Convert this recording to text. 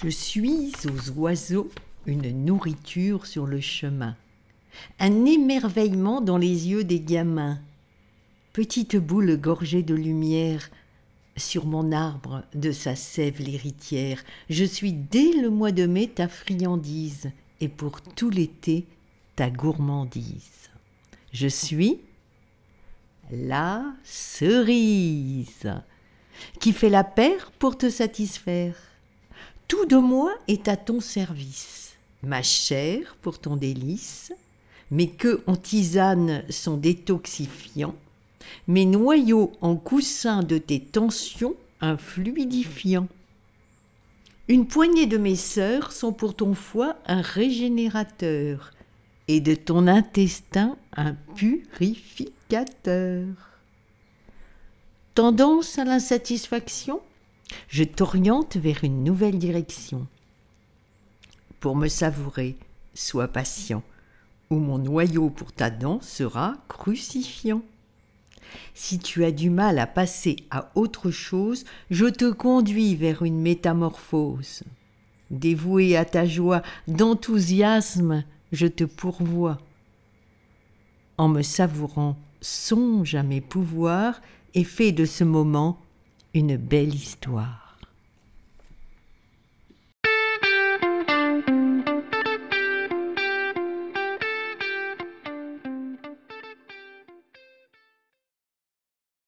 Je suis aux oiseaux une nourriture sur le chemin, un émerveillement dans les yeux des gamins. Petite boule gorgée de lumière, sur mon arbre de sa sève l'héritière, je suis dès le mois de mai ta friandise, et pour tout l'été ta gourmandise. Je suis la cerise qui fait la paire pour te satisfaire. Tout de moi est à ton service, ma chair pour ton délice, mes queues en tisane sont détoxifiants, mes noyaux en coussin de tes tensions un fluidifiant. Une poignée de mes sœurs sont pour ton foie un régénérateur, et de ton intestin un purificateur. Tendance à l'insatisfaction? Je t'oriente vers une nouvelle direction. Pour me savourer, sois patient, ou mon noyau pour ta dent sera crucifiant. Si tu as du mal à passer à autre chose, je te conduis vers une métamorphose. Dévoué à ta joie d'enthousiasme, je te pourvois. En me savourant, songe à mes pouvoirs et fais de ce moment une belle histoire.